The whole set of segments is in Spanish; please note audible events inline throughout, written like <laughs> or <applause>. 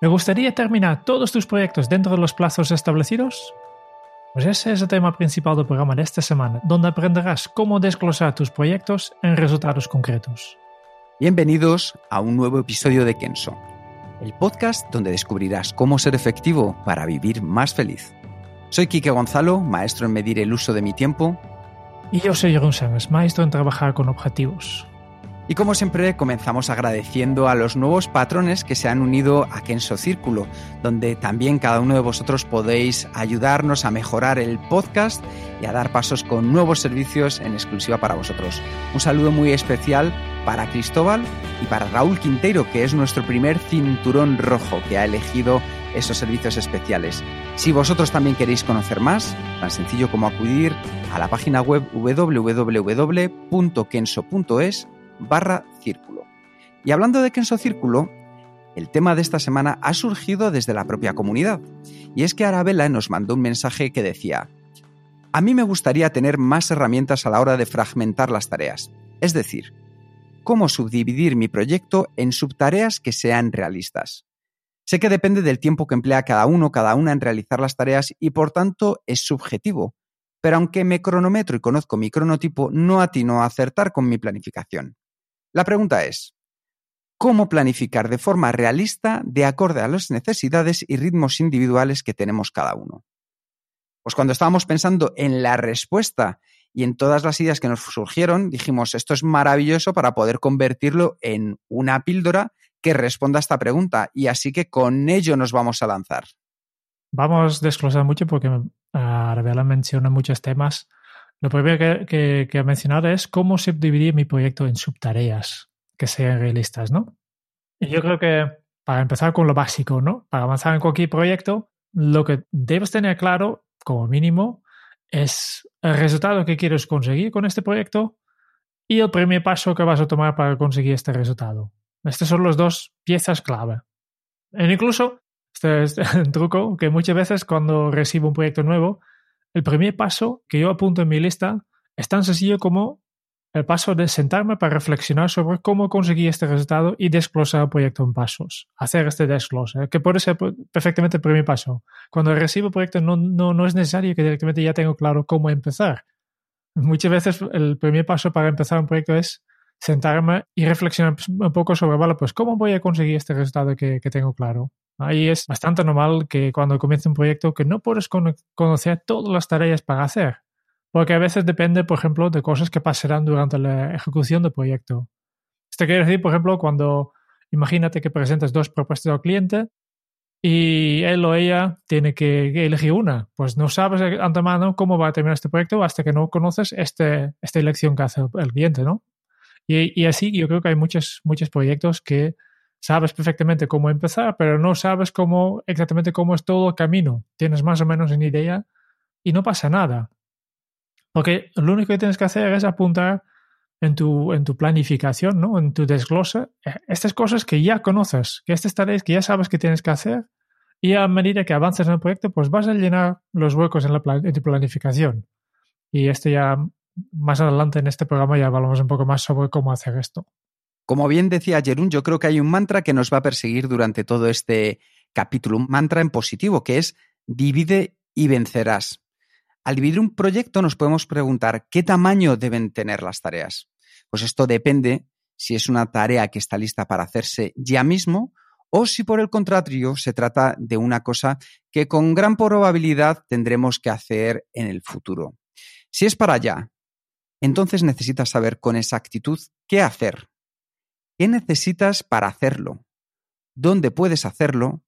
¿Me gustaría terminar todos tus proyectos dentro de los plazos establecidos? Pues ese es el tema principal del programa de esta semana, donde aprenderás cómo desglosar tus proyectos en resultados concretos. Bienvenidos a un nuevo episodio de Kenso, el podcast donde descubrirás cómo ser efectivo para vivir más feliz. Soy Quique Gonzalo, maestro en medir el uso de mi tiempo. Y yo soy Jeroen Sánchez, maestro en trabajar con objetivos. Y como siempre, comenzamos agradeciendo a los nuevos patrones que se han unido a Kenso Círculo, donde también cada uno de vosotros podéis ayudarnos a mejorar el podcast y a dar pasos con nuevos servicios en exclusiva para vosotros. Un saludo muy especial para Cristóbal y para Raúl Quinteiro, que es nuestro primer cinturón rojo que ha elegido esos servicios especiales. Si vosotros también queréis conocer más, tan sencillo como acudir a la página web www.kenso.es barra círculo. Y hablando de Kenso Círculo, el tema de esta semana ha surgido desde la propia comunidad. Y es que Arabella nos mandó un mensaje que decía, a mí me gustaría tener más herramientas a la hora de fragmentar las tareas. Es decir, cómo subdividir mi proyecto en subtareas que sean realistas. Sé que depende del tiempo que emplea cada uno, cada una en realizar las tareas y por tanto es subjetivo. Pero aunque me cronometro y conozco mi cronotipo, no atino a acertar con mi planificación. La pregunta es, ¿cómo planificar de forma realista de acorde a las necesidades y ritmos individuales que tenemos cada uno? Pues cuando estábamos pensando en la respuesta y en todas las ideas que nos surgieron, dijimos, esto es maravilloso para poder convertirlo en una píldora que responda a esta pregunta y así que con ello nos vamos a lanzar. Vamos a desglosar mucho porque Arabella menciona muchos temas lo primero que, que, he mencionado es cómo subdividir mi proyecto en subtareas que sean realistas, ¿no? Y yo creo que para empezar con lo básico, ¿no? Para avanzar en cualquier proyecto, lo que debes tener claro, como mínimo, es el resultado que quieres conseguir con este proyecto y el primer paso que vas a tomar para conseguir este resultado. Estas son las dos piezas clave. E incluso, este es <laughs> un truco que muchas veces cuando recibo un proyecto nuevo, el primer paso que yo apunto en mi lista es tan sencillo como el paso de sentarme para reflexionar sobre cómo conseguí este resultado y desglosar el proyecto en pasos. Hacer este desglose, que puede ser perfectamente el primer paso. Cuando recibo el proyecto no, no, no es necesario que directamente ya tengo claro cómo empezar. Muchas veces el primer paso para empezar un proyecto es sentarme y reflexionar un poco sobre, vale, pues cómo voy a conseguir este resultado que, que tengo claro. Ahí es bastante normal que cuando comienza un proyecto que no puedes conocer todas las tareas para hacer, porque a veces depende, por ejemplo, de cosas que pasarán durante la ejecución del proyecto. Esto quiere decir, por ejemplo, cuando imagínate que presentas dos propuestas al cliente y él o ella tiene que elegir una. Pues no sabes de antemano cómo va a terminar este proyecto hasta que no conoces este, esta elección que hace el cliente, ¿no? Y, y, así yo creo que hay muchos, muchos proyectos que sabes perfectamente cómo empezar, pero no sabes cómo exactamente cómo es todo el camino. Tienes más o menos una idea y no pasa nada. Porque lo único que tienes que hacer es apuntar en tu, en tu planificación, ¿no? en tu desglose, eh, estas cosas que ya conoces, que estas tareas que ya sabes que tienes que hacer, y a medida que avances en el proyecto, pues vas a llenar los huecos en, la en tu planificación. Y esto ya más adelante en este programa ya hablamos un poco más sobre cómo hacer esto. Como bien decía Jerún, yo creo que hay un mantra que nos va a perseguir durante todo este capítulo, un mantra en positivo, que es divide y vencerás. Al dividir un proyecto nos podemos preguntar qué tamaño deben tener las tareas. Pues esto depende si es una tarea que está lista para hacerse ya mismo o si por el contrario se trata de una cosa que con gran probabilidad tendremos que hacer en el futuro. Si es para allá, entonces necesitas saber con exactitud qué hacer ¿Qué necesitas para hacerlo? ¿Dónde puedes hacerlo?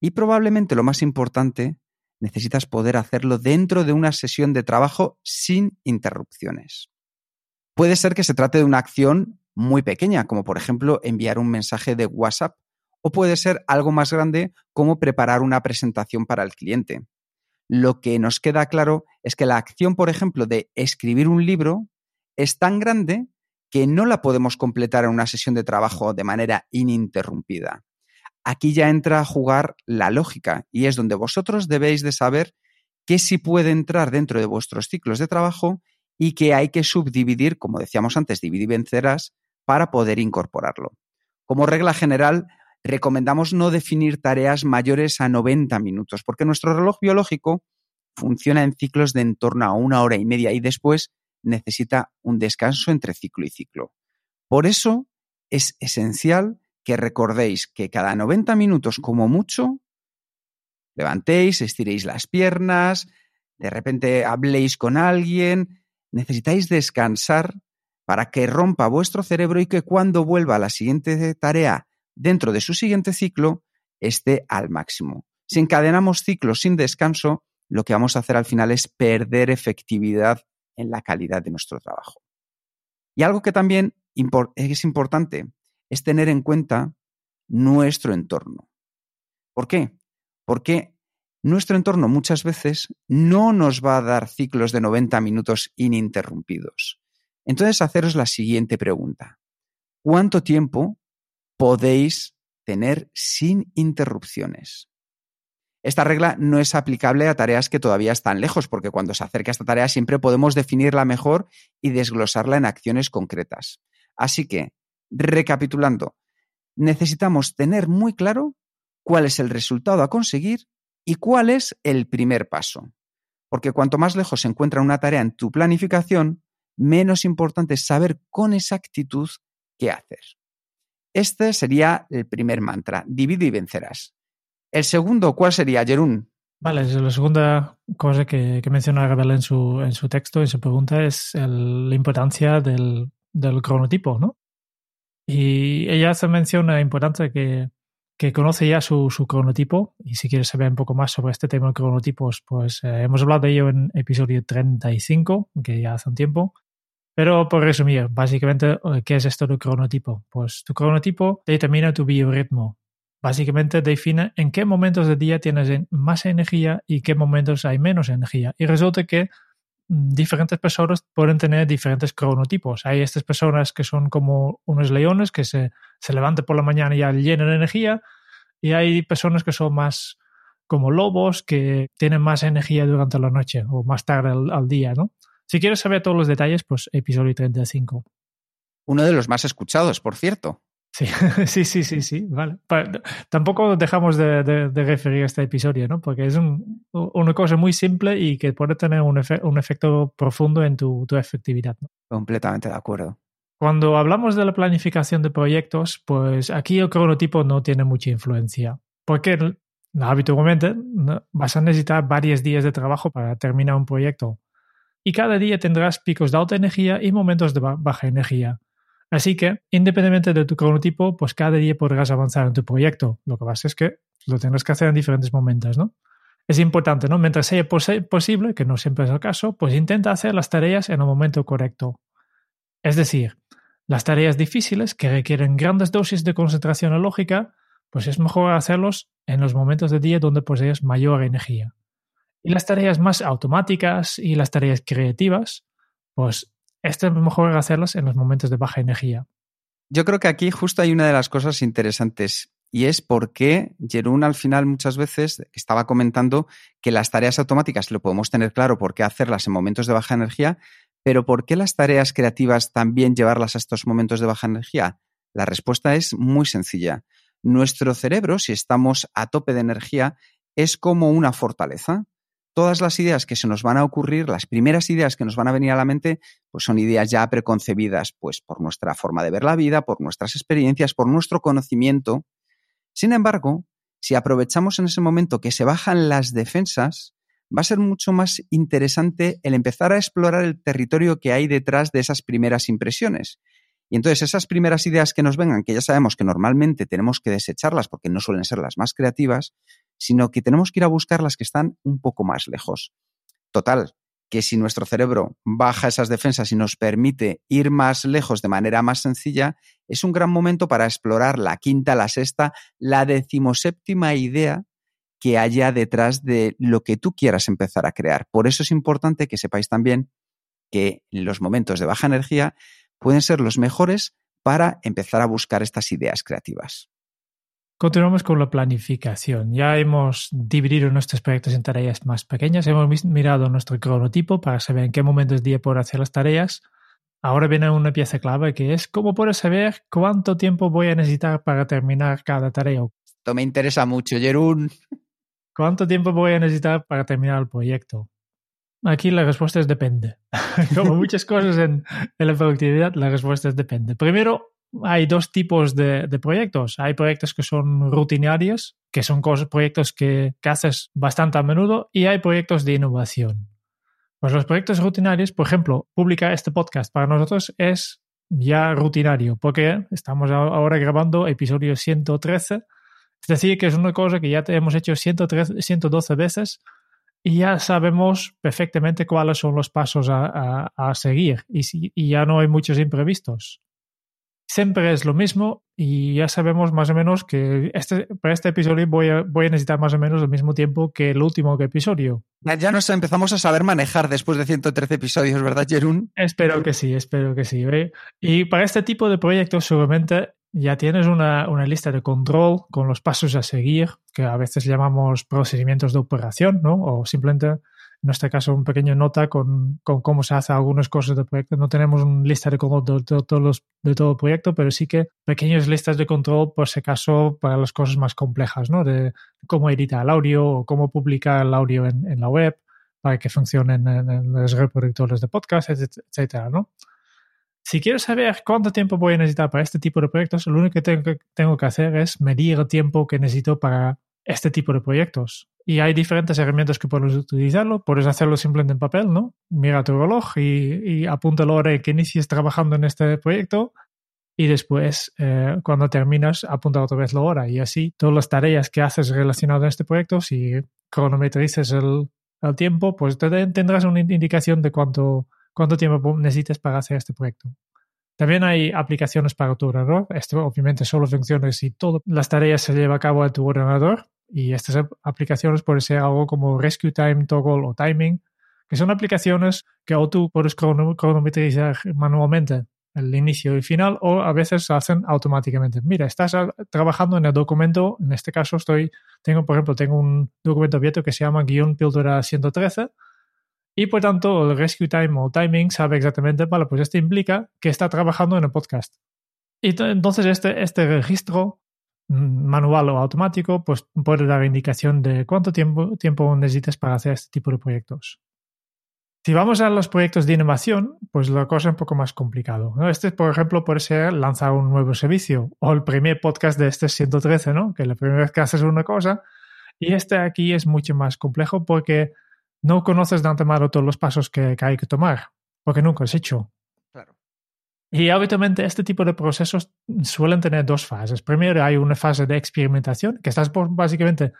Y probablemente lo más importante, necesitas poder hacerlo dentro de una sesión de trabajo sin interrupciones. Puede ser que se trate de una acción muy pequeña, como por ejemplo enviar un mensaje de WhatsApp, o puede ser algo más grande como preparar una presentación para el cliente. Lo que nos queda claro es que la acción, por ejemplo, de escribir un libro es tan grande que no la podemos completar en una sesión de trabajo de manera ininterrumpida. Aquí ya entra a jugar la lógica y es donde vosotros debéis de saber qué sí puede entrar dentro de vuestros ciclos de trabajo y que hay que subdividir, como decíamos antes, dividir y vencerás, para poder incorporarlo. Como regla general, recomendamos no definir tareas mayores a 90 minutos, porque nuestro reloj biológico funciona en ciclos de en torno a una hora y media y después necesita un descanso entre ciclo y ciclo. Por eso es esencial que recordéis que cada 90 minutos como mucho, levantéis, estiréis las piernas, de repente habléis con alguien, necesitáis descansar para que rompa vuestro cerebro y que cuando vuelva a la siguiente tarea dentro de su siguiente ciclo esté al máximo. Si encadenamos ciclos sin descanso, lo que vamos a hacer al final es perder efectividad en la calidad de nuestro trabajo. Y algo que también es importante es tener en cuenta nuestro entorno. ¿Por qué? Porque nuestro entorno muchas veces no nos va a dar ciclos de 90 minutos ininterrumpidos. Entonces, haceros la siguiente pregunta. ¿Cuánto tiempo podéis tener sin interrupciones? Esta regla no es aplicable a tareas que todavía están lejos, porque cuando se acerca esta tarea siempre podemos definirla mejor y desglosarla en acciones concretas. Así que, recapitulando, necesitamos tener muy claro cuál es el resultado a conseguir y cuál es el primer paso. Porque cuanto más lejos se encuentra una tarea en tu planificación, menos importante es saber con exactitud qué hacer. Este sería el primer mantra, divide y vencerás. El segundo, ¿cuál sería, Jerún? Vale, la segunda cosa que, menciona Gabriel en su, en su texto, en su pregunta, es la importancia del, cronotipo, ¿no? Y ella hace mención a la importancia que, que conoce ya su, cronotipo y si quieres saber un poco más sobre este tema de cronotipos, pues eh, hemos hablado de ello en episodio 35, que ya hace un tiempo. Pero por resumir, básicamente, eh, ¿qué es esto del cronotipo? Pues tu cronotipo determina tu biorritmo, Básicamente define en qué momentos del día tienes más energía y qué momentos hay menos energía. Y resulta que mm, diferentes personas pueden tener diferentes cronotipos. Hay estas personas que son como unos leones que se, se levantan por la mañana y ya llenan energía. Y hay personas que son más como lobos que tienen más energía durante la noche o más tarde al, al día, ¿no? Si quieres saber todos los detalles, pues episodio 35. Uno de los más escuchados, por cierto. Sí, <laughs> sí, sí, sí, sí, vale. tampoco dejamos de, referir a este episodio, ¿no? Porque es una cosa muy simple y que puede tener un, efecto profundo en tu, efectividad. Completamente de acuerdo. Cuando hablamos de la planificación de proyectos, pues aquí el cronotipo no tiene mucha influencia. Porque habitualmente vas a necesitar varios días de trabajo para terminar un proyecto. Y cada día tendrás picos de alta energía y momentos de baja energía. Así que, independientemente de tu cronotipo, pues cada día podrás avanzar en tu proyecto. Lo que pasa es que lo tendrás que hacer en diferentes momentos, ¿no? Es importante, ¿no? Mientras sea posible, que no siempre es el caso, pues intenta hacer las tareas en el momento correcto. Es decir, las tareas difíciles que requieren grandes dosis de concentración lógica, pues es mejor hacerlos en los momentos del día donde posees mayor energía. Y las tareas más automáticas y las tareas creativas, pues esto es mejor hacerlas en los momentos de baja energía. Yo creo que aquí justo hay una de las cosas interesantes y es por qué Jerún al final muchas veces estaba comentando que las tareas automáticas lo podemos tener claro por qué hacerlas en momentos de baja energía, pero ¿por qué las tareas creativas también llevarlas a estos momentos de baja energía? La respuesta es muy sencilla. Nuestro cerebro, si estamos a tope de energía, es como una fortaleza todas las ideas que se nos van a ocurrir, las primeras ideas que nos van a venir a la mente, pues son ideas ya preconcebidas, pues por nuestra forma de ver la vida, por nuestras experiencias, por nuestro conocimiento. Sin embargo, si aprovechamos en ese momento que se bajan las defensas, va a ser mucho más interesante el empezar a explorar el territorio que hay detrás de esas primeras impresiones. Y entonces esas primeras ideas que nos vengan, que ya sabemos que normalmente tenemos que desecharlas porque no suelen ser las más creativas, sino que tenemos que ir a buscar las que están un poco más lejos. Total, que si nuestro cerebro baja esas defensas y nos permite ir más lejos de manera más sencilla, es un gran momento para explorar la quinta, la sexta, la decimoséptima idea que haya detrás de lo que tú quieras empezar a crear. Por eso es importante que sepáis también que los momentos de baja energía pueden ser los mejores para empezar a buscar estas ideas creativas. Continuamos con la planificación. Ya hemos dividido nuestros proyectos en tareas más pequeñas, hemos mirado nuestro cronotipo para saber en qué momento del día puedo hacer las tareas. Ahora viene una pieza clave que es cómo puedo saber cuánto tiempo voy a necesitar para terminar cada tarea. Esto me interesa mucho, Jerún. ¿Cuánto tiempo voy a necesitar para terminar el proyecto? Aquí la respuesta es depende. <laughs> Como muchas cosas en, en la productividad, la respuesta es depende. Primero, hay dos tipos de, proyectos. Hay proyectos que son rutinarios, que son proyectos que, haces bastante a menudo, y hay proyectos de innovación. Pues los proyectos rutinarios, por ejemplo, publicar este podcast para nosotros es ya rutinario, porque estamos ahora grabando episodio 113. Es decir, que es una cosa que ya hemos hecho 113, 112 veces y ya sabemos perfectamente cuáles son los pasos a, seguir y, ya no hay muchos imprevistos siempre es lo mismo y ya sabemos más o menos que este, para este episodio voy a, voy a necesitar más o menos el mismo tiempo que el último episodio. Ya nos empezamos a saber manejar después de 113 episodios, ¿verdad, Jerún? Espero que sí, espero que sí. Y para este tipo de proyectos seguramente ya tienes una, una, lista de control con los pasos a seguir, que a veces llamamos procedimientos de operación, ¿no? O simplemente en este caso un pequeño nota con, cómo se hace algunas cosas del proyecto. No tenemos una lista de control de, de todo el proyecto, pero sí que pequeñas listas de control por si acaso para las cosas más complejas, ¿no? De cómo editar el audio o cómo publicar el audio en, la web para que funcionen en, los reproductores de podcast, etcétera, ¿no? Si quiero saber cuánto tiempo voy a necesitar para este tipo de proyectos, lo único que tengo, que tengo que hacer es medir el tiempo que necesito para este tipo de proyectos. Y hay diferentes herramientas que puedes utilizarlo. Puedes hacerlo simplemente en papel, ¿no? Mira tu reloj y, y apunta la hora que inicies trabajando en este proyecto. Y después, eh, cuando terminas, apunta otra vez la hora. Y así, todas las tareas que haces relacionadas a este proyecto, si cronometrices el, el tiempo, pues tendrás una indicación de cuánto, cuánto tiempo necesitas para hacer este proyecto. También hay aplicaciones para tu ordenador. Esto obviamente solo funciona si todas las tareas se llevan a cabo en tu ordenador. Y estas aplicaciones pueden ser algo como Rescue Time, Toggle o Timing, que son aplicaciones que o tú puedes cronometrizar manualmente el inicio y final o a veces se hacen automáticamente. Mira, estás trabajando en el documento, en este caso estoy, tengo, por ejemplo, tengo un documento abierto que se llama guion píldora 113 y por tanto el rescue time o timing sabe exactamente, vale, pues esto implica que está trabajando en el podcast. Y entonces este, este registro manual o automático, pues puede dar indicación de cuánto tiempo, tiempo necesitas para hacer este tipo de proyectos. Si vamos a los proyectos de innovación, pues la cosa es un poco más complicado. Este, por ejemplo, puede ser lanzar un nuevo servicio o el primer podcast de este 113, ¿no? Que la primera vez que haces una cosa. Y este aquí es mucho más complejo porque no conoces de antemano todos los pasos que, que hay que tomar, porque nunca has hecho. Y habitualmente este tipo de procesos suelen tener dos fases. Primero hay una fase de experimentación, que estás básicamente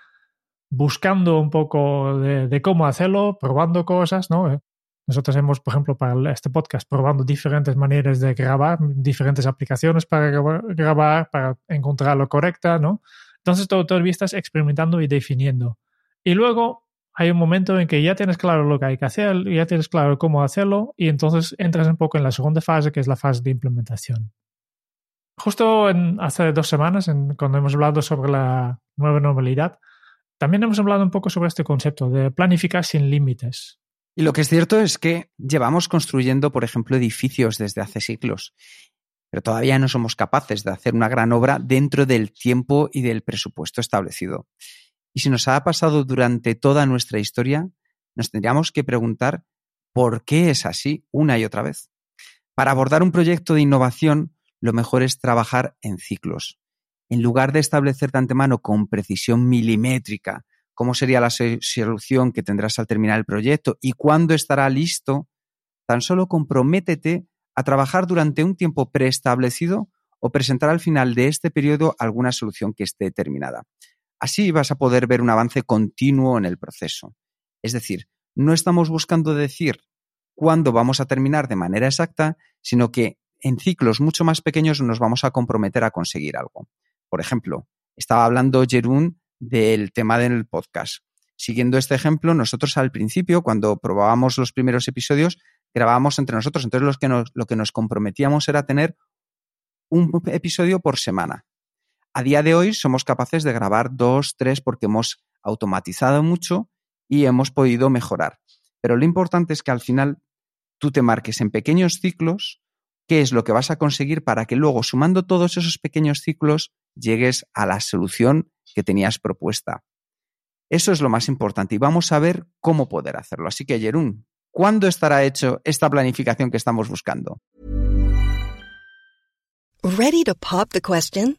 buscando un poco de, cómo hacerlo, probando cosas, ¿no? Nosotros hemos, por ejemplo, para este podcast, probando diferentes maneras de grabar, diferentes aplicaciones para grabar, para encontrar lo correcta, ¿no? Entonces, todo, el estás experimentando y definiendo. Y luego hay un momento en que ya tienes claro lo que hay que hacer, ya tienes claro cómo hacerlo y entonces entras un poco en la segunda fase, que es la fase de implementación. Justo hace dos semanas, cuando hemos hablado sobre la nueva normalidad, también hemos hablado un poco sobre este concepto de planificar sin límites. Y lo que es cierto es que llevamos construyendo, por ejemplo, edificios desde hace siglos, pero todavía no somos capaces de hacer una gran obra dentro del tiempo y del presupuesto establecido. Y si nos ha pasado durante toda nuestra historia, nos tendríamos que preguntar por qué es así una y otra vez. Para abordar un proyecto de innovación, lo mejor es trabajar en ciclos. En lugar de establecer de antemano con precisión milimétrica cómo sería la solución que tendrás al terminar el proyecto y cuándo estará listo, tan solo comprométete a trabajar durante un tiempo preestablecido o presentar al final de este periodo alguna solución que esté terminada. Así vas a poder ver un avance continuo en el proceso. Es decir, no estamos buscando decir cuándo vamos a terminar de manera exacta, sino que en ciclos mucho más pequeños nos vamos a comprometer a conseguir algo. Por ejemplo, estaba hablando Jerún del tema del podcast. Siguiendo este ejemplo, nosotros al principio, cuando probábamos los primeros episodios, grabábamos entre nosotros. Entonces, que lo que nos comprometíamos era tener un episodio por semana. A día de hoy somos capaces de grabar dos, tres, porque hemos automatizado mucho y hemos podido mejorar. Pero lo importante es que al final tú te marques en pequeños ciclos qué es lo que vas a conseguir para que luego, sumando todos esos pequeños ciclos, llegues a la solución que tenías propuesta. Eso es lo más importante y vamos a ver cómo poder hacerlo. Así que, Jerún, ¿cuándo estará hecho esta planificación que estamos buscando? Ready to pop the question?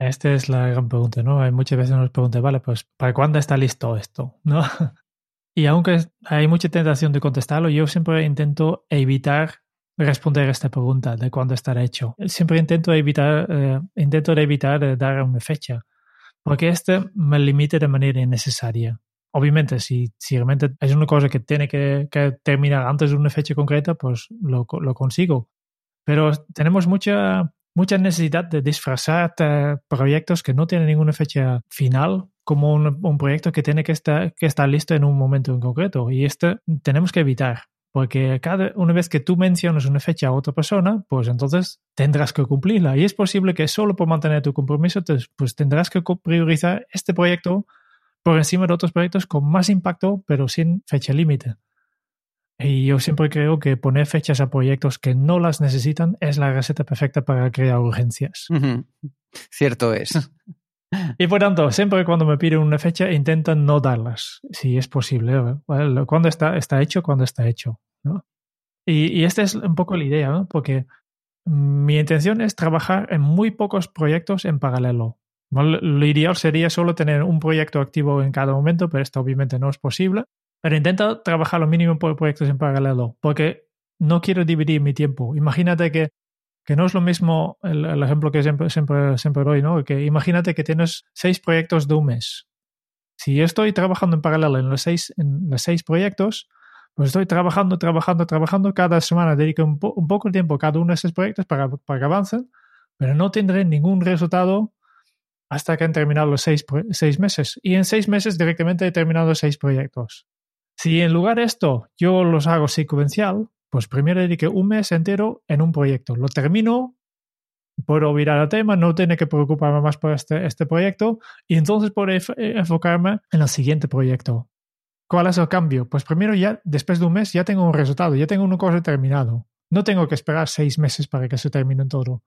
Esta es la gran pregunta, ¿no? Muchas veces nos preguntan, vale, pues ¿para cuándo está listo esto? ¿No? <laughs> Y aunque hay mucha tentación de contestarlo, yo siempre intento evitar responder a esta pregunta de cuándo estará hecho. Siempre intento evitar, eh, intento evitar eh, dar una fecha, porque este me limita de manera innecesaria. Obviamente, si, si realmente es una cosa que tiene que, terminar antes de una fecha concreta, pues lo consigo. Pero tenemos mucha mucha necesidad de disfrazar proyectos que no tienen ninguna fecha final como un, proyecto que tiene que estar, listo en un momento en concreto. Y esto tenemos que evitar, porque cada una vez que tú mencionas una fecha a otra persona, pues entonces tendrás que cumplirla. Y es posible que solo por mantener tu compromiso, pues tendrás que priorizar este proyecto por encima de otros proyectos con más impacto, pero sin fecha límite. Y yo siempre creo que poner fechas a proyectos que no las necesitan es la receta perfecta para crear urgencias. Cierto es. Y por tanto, siempre cuando me piden una fecha, intentan no darlas, si es posible. Cuando está, está hecho, cuando está hecho. ¿no? Y, y, esta es un poco la idea, ¿no? porque mi intención es trabajar en muy pocos proyectos en paralelo. Lo ideal sería solo tener un proyecto activo en cada momento, pero esto obviamente no es posible. Pero intento trabajar lo mínimo por proyectos en paralelo, porque no quiero dividir mi tiempo. Imagínate que, que no es lo mismo el, ejemplo que siempre, siempre, siempre doy, ¿no? Que imagínate que tienes seis proyectos de un mes. Si yo estoy trabajando en paralelo en los seis, en los seis proyectos, pues estoy trabajando, trabajando, trabajando. Cada semana dedico un, poco de tiempo a cada uno de esos proyectos para, para que avancen, pero no tendré ningún resultado hasta que han terminado los seis, seis meses. Y en seis meses directamente he terminado seis proyectos. Si en lugar de esto yo los hago secuencial, pues primero dedique un mes entero en un proyecto. Lo termino, puedo virar al tema, no tiene que preocuparme más por este, este proyecto y entonces puedo enfocarme en el siguiente proyecto. ¿Cuál es el cambio? Pues primero ya, después de un mes, ya tengo un resultado, ya tengo una cosa terminado. No tengo que esperar seis meses para que se termine todo.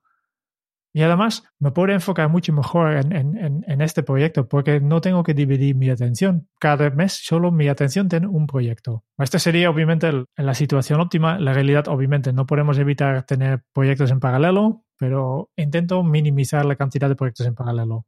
Y además me puedo enfocar mucho mejor en, este proyecto porque no tengo que dividir mi atención. Cada mes solo mi atención tiene un proyecto. Esta sería obviamente en la situación óptima. La realidad obviamente no podemos evitar tener proyectos en paralelo, pero intento minimizar la cantidad de proyectos en paralelo.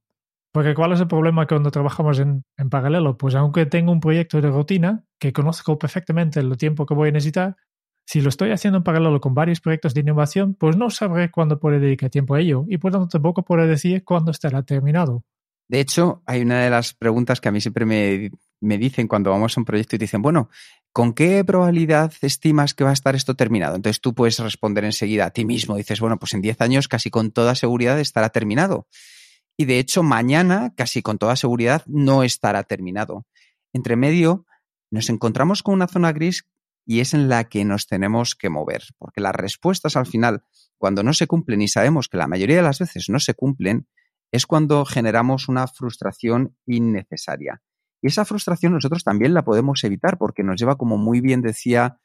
Porque ¿cuál es el problema cuando trabajamos en, en paralelo? Pues aunque tengo un proyecto de rutina que conozco perfectamente el tiempo que voy a necesitar, si lo estoy haciendo en paralelo con varios proyectos de innovación, pues no sabré cuándo puedo dedicar tiempo a ello y por tanto tampoco puedo decir cuándo estará terminado. De hecho, hay una de las preguntas que a mí siempre me, dicen cuando vamos a un proyecto y dicen, bueno, ¿con qué probabilidad estimas que va a estar esto terminado? Entonces tú puedes responder enseguida a ti mismo. Dices, bueno, pues en 10 años casi con toda seguridad estará terminado. y de hecho mañana, casi con toda seguridad, no estará terminado. Entre medio, nos encontramos con una zona gris y es en la que nos tenemos que mover, porque las respuestas al final, cuando no se cumplen y sabemos que la mayoría de las veces no se cumplen, es cuando generamos una frustración innecesaria. Y esa frustración nosotros también la podemos evitar porque nos lleva, como muy bien decía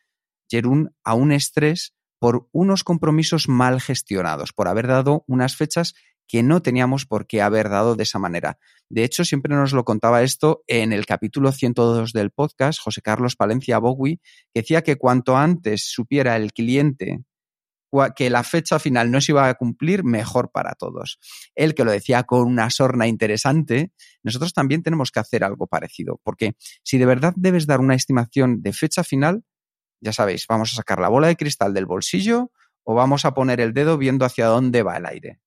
Jerún, a un estrés por unos compromisos mal gestionados, por haber dado unas fechas que no teníamos por qué haber dado de esa manera. De hecho, siempre nos lo contaba esto en el capítulo 102 del podcast, José Carlos Palencia Bowie, que decía que cuanto antes supiera el cliente que la fecha final no se iba a cumplir, mejor para todos. Él que lo decía con una sorna interesante, nosotros también tenemos que hacer algo parecido, porque si de verdad debes dar una estimación de fecha final, ya sabéis, vamos a sacar la bola de cristal del bolsillo o vamos a poner el dedo viendo hacia dónde va el aire.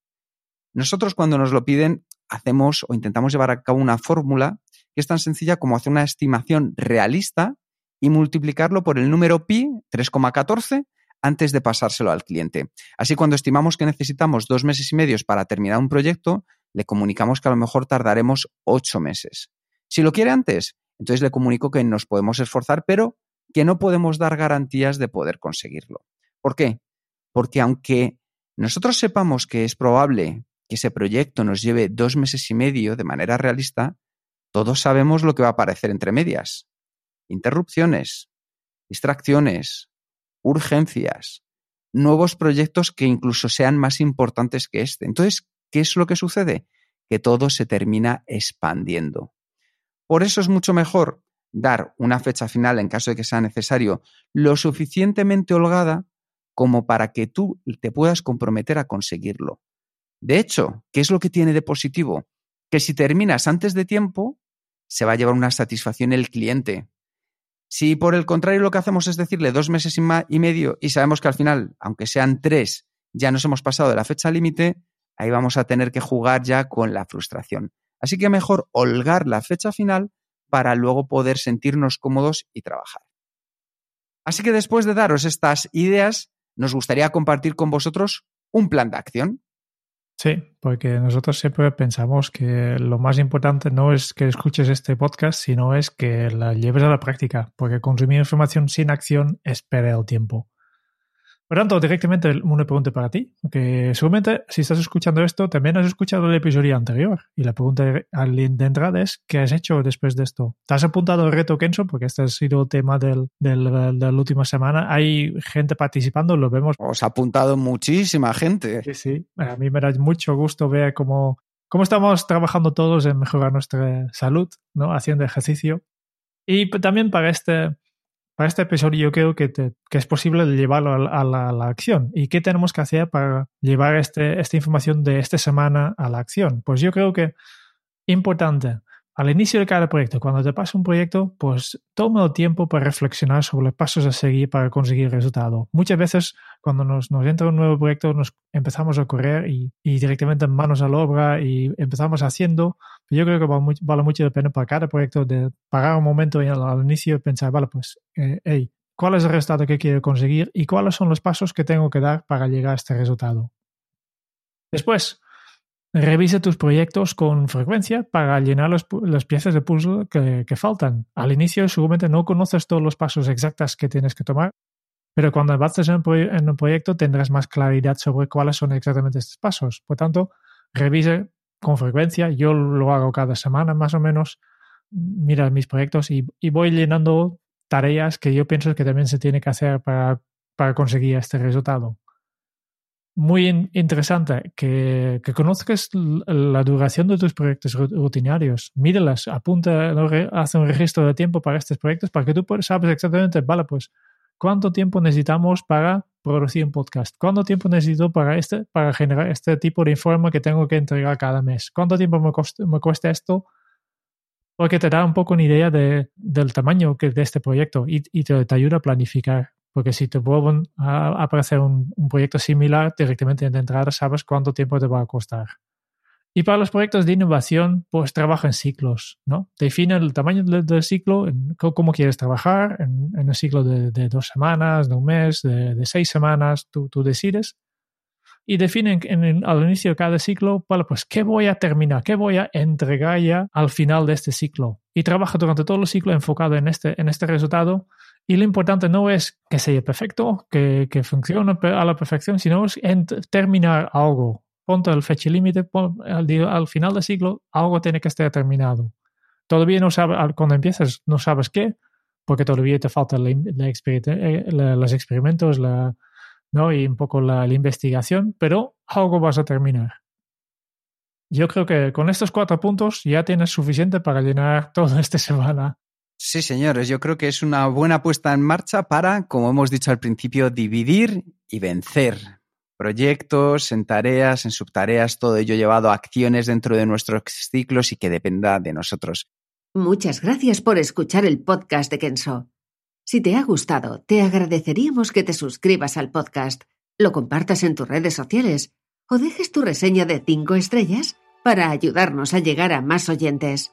Nosotros cuando nos lo piden hacemos o intentamos llevar a cabo una fórmula que es tan sencilla como hacer una estimación realista y multiplicarlo por el número pi 3,14 antes de pasárselo al cliente. Así cuando estimamos que necesitamos dos meses y medio para terminar un proyecto, le comunicamos que a lo mejor tardaremos ocho meses. Si lo quiere antes, entonces le comunico que nos podemos esforzar, pero que no podemos dar garantías de poder conseguirlo. ¿Por qué? Porque aunque nosotros sepamos que es probable que ese proyecto nos lleve dos meses y medio de manera realista, todos sabemos lo que va a aparecer entre medias. Interrupciones, distracciones, urgencias, nuevos proyectos que incluso sean más importantes que este. Entonces, ¿qué es lo que sucede? Que todo se termina expandiendo. Por eso es mucho mejor dar una fecha final en caso de que sea necesario lo suficientemente holgada como para que tú te puedas comprometer a conseguirlo. De hecho, ¿qué es lo que tiene de positivo? Que si terminas antes de tiempo, se va a llevar una satisfacción el cliente. Si por el contrario lo que hacemos es decirle dos meses y medio y sabemos que al final, aunque sean tres, ya nos hemos pasado de la fecha límite, ahí vamos a tener que jugar ya con la frustración. Así que mejor holgar la fecha final para luego poder sentirnos cómodos y trabajar. Así que después de daros estas ideas, nos gustaría compartir con vosotros un plan de acción. Sí, porque nosotros siempre pensamos que lo más importante no es que escuches este podcast, sino es que la lleves a la práctica, porque consumir información sin acción es perder el tiempo. Por tanto, directamente una pregunta para ti, que seguramente si estás escuchando esto también has escuchado el episodio anterior y la pregunta de entrada es ¿qué has hecho después de esto? ¿Te has apuntado al reto Kenzo? Porque este ha sido el tema del, del, de la última semana. Hay gente participando, lo vemos. Os ha apuntado muchísima gente. Sí, sí. A mí me da mucho gusto ver cómo, cómo estamos trabajando todos en mejorar nuestra salud, ¿no? Haciendo ejercicio. Y también para este para este episodio yo creo que, es posible llevarlo a, la, acción. ¿Y qué tenemos que hacer para llevar este, esta información de esta semana a la acción? Pues yo creo que importante, al inicio de cada proyecto, cuando te pasa un proyecto, pues toma el tiempo para reflexionar sobre los pasos a seguir para conseguir el resultado. Muchas veces cuando nos, entra un nuevo proyecto nos empezamos a correr y, directamente manos a la obra y empezamos haciendo. Yo creo que vale, mucho la pena para cada proyecto de parar un momento al, al inicio y pensar, vale, pues, eh, hey, ¿cuál es el resultado que quiero conseguir y cuáles son los pasos que tengo que dar para llegar a este resultado? Después, Revise tus proyectos con frecuencia para llenar las piezas de puzzle que, faltan. Al inicio seguramente no conoces todos los pasos exactos que tienes que tomar, pero cuando avances en, un proyecto tendrás más claridad sobre cuáles son exactamente estos pasos. Por tanto, revise con frecuencia. Yo lo hago cada semana más o menos. Mira mis proyectos y, voy llenando tareas que yo pienso que también se tiene que hacer para, para conseguir este resultado muy interesante que, conozcas la duración de tus proyectos rutinarios. Míralas, apunta, hace un registro de tiempo para estos proyectos para que tú sabes exactamente, vale, pues, cuánto tiempo necesitamos para producir un podcast, cuánto tiempo necesito para, este, para generar este tipo de informe que tengo que entregar cada mes, cuánto tiempo me, me cuesta esto, porque te da un poco una idea de, del tamaño que, de este proyecto y, y te, te ayuda a planificar porque si te vuelven a aparecer un, proyecto similar, directamente de entrada sabes cuánto tiempo te va a costar. Y para los proyectos de innovación, pues trabaja en ciclos, ¿no? Define el tamaño del, ciclo, en cómo quieres trabajar, en, un ciclo de, dos semanas, de un mes, de, seis semanas, tú, tú decides. y definen en al inicio de cada ciclo, vale, pues qué voy a terminar, qué voy a entregar ya al final de este ciclo. Y trabaja durante todo el ciclo enfocado en este, en este resultado. Y lo importante no es que sea perfecto, que, que funcione a la perfección, sino es terminar algo. Ponte el fecha límite, al, al final del ciclo, algo tiene que estar terminado. Todavía no sabes, cuando empiezas, no sabes qué, porque todavía te faltan eh, los experimentos, la, ¿no? y un poco la, investigación, pero algo vas a terminar. Yo creo que con estos cuatro puntos ya tienes suficiente para llenar <laughs> toda esta semana. Sí, señores, yo creo que es una buena puesta en marcha para, como hemos dicho al principio, dividir y vencer. Proyectos, en tareas, en subtareas, todo ello llevado a acciones dentro de nuestros ciclos y que dependa de nosotros. Muchas gracias por escuchar el podcast de Kenso. Si te ha gustado, te agradeceríamos que te suscribas al podcast, lo compartas en tus redes sociales o dejes tu reseña de 5 estrellas para ayudarnos a llegar a más oyentes.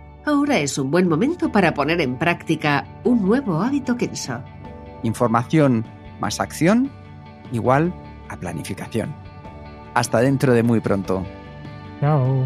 ahora es un buen momento para poner en práctica un nuevo hábito Kenso. Información más acción igual a planificación. Hasta dentro de muy pronto. Chao.